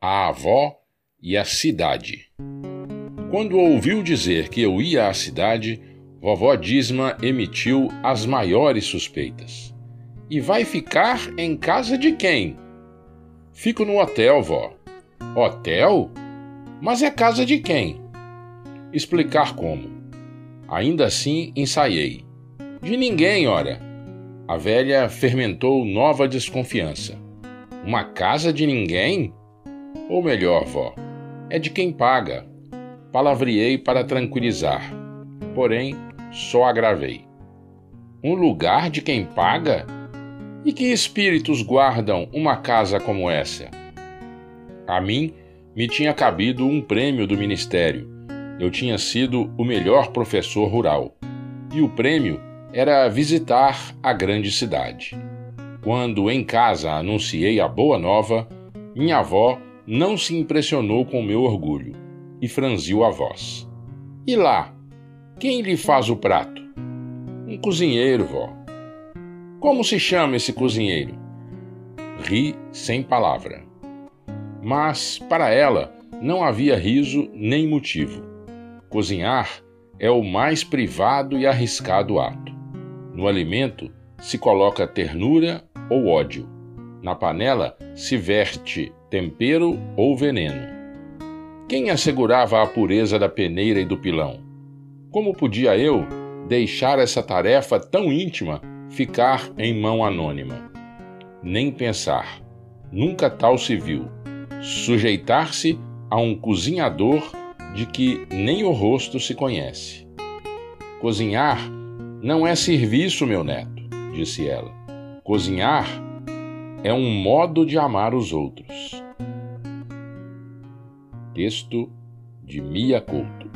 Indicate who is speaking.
Speaker 1: a avó e a cidade. Quando ouviu dizer que eu ia à cidade, vovó Disma emitiu as maiores suspeitas. E vai ficar em casa de quem? Fico no hotel, vó. Hotel? Mas é casa de quem? Explicar como. Ainda assim ensaiei. De ninguém, ora. A velha fermentou nova desconfiança. Uma casa de ninguém? Ou melhor, vó, é de quem paga. Palavriei para tranquilizar, porém só agravei. Um lugar de quem paga? E que espíritos guardam uma casa como essa? A mim me tinha cabido um prêmio do ministério. Eu tinha sido o melhor professor rural. E o prêmio era visitar a grande cidade. Quando em casa anunciei a boa nova, minha avó não se impressionou com meu orgulho e franziu a voz. E lá, quem lhe faz o prato? Um cozinheiro, vó. Como se chama esse cozinheiro? Ri sem palavra. Mas, para ela, não havia riso nem motivo. Cozinhar é o mais privado e arriscado ato. No alimento se coloca ternura ou ódio. Na panela se verte tempero ou veneno. Quem assegurava a pureza da peneira e do pilão? Como podia eu deixar essa tarefa tão íntima ficar em mão anônima? Nem pensar, nunca tal se viu. Sujeitar-se a um cozinhador de que nem o rosto se conhece. Cozinhar não é serviço, meu neto, disse ela. Cozinhar é um modo de amar os outros. Texto de Mia Couto.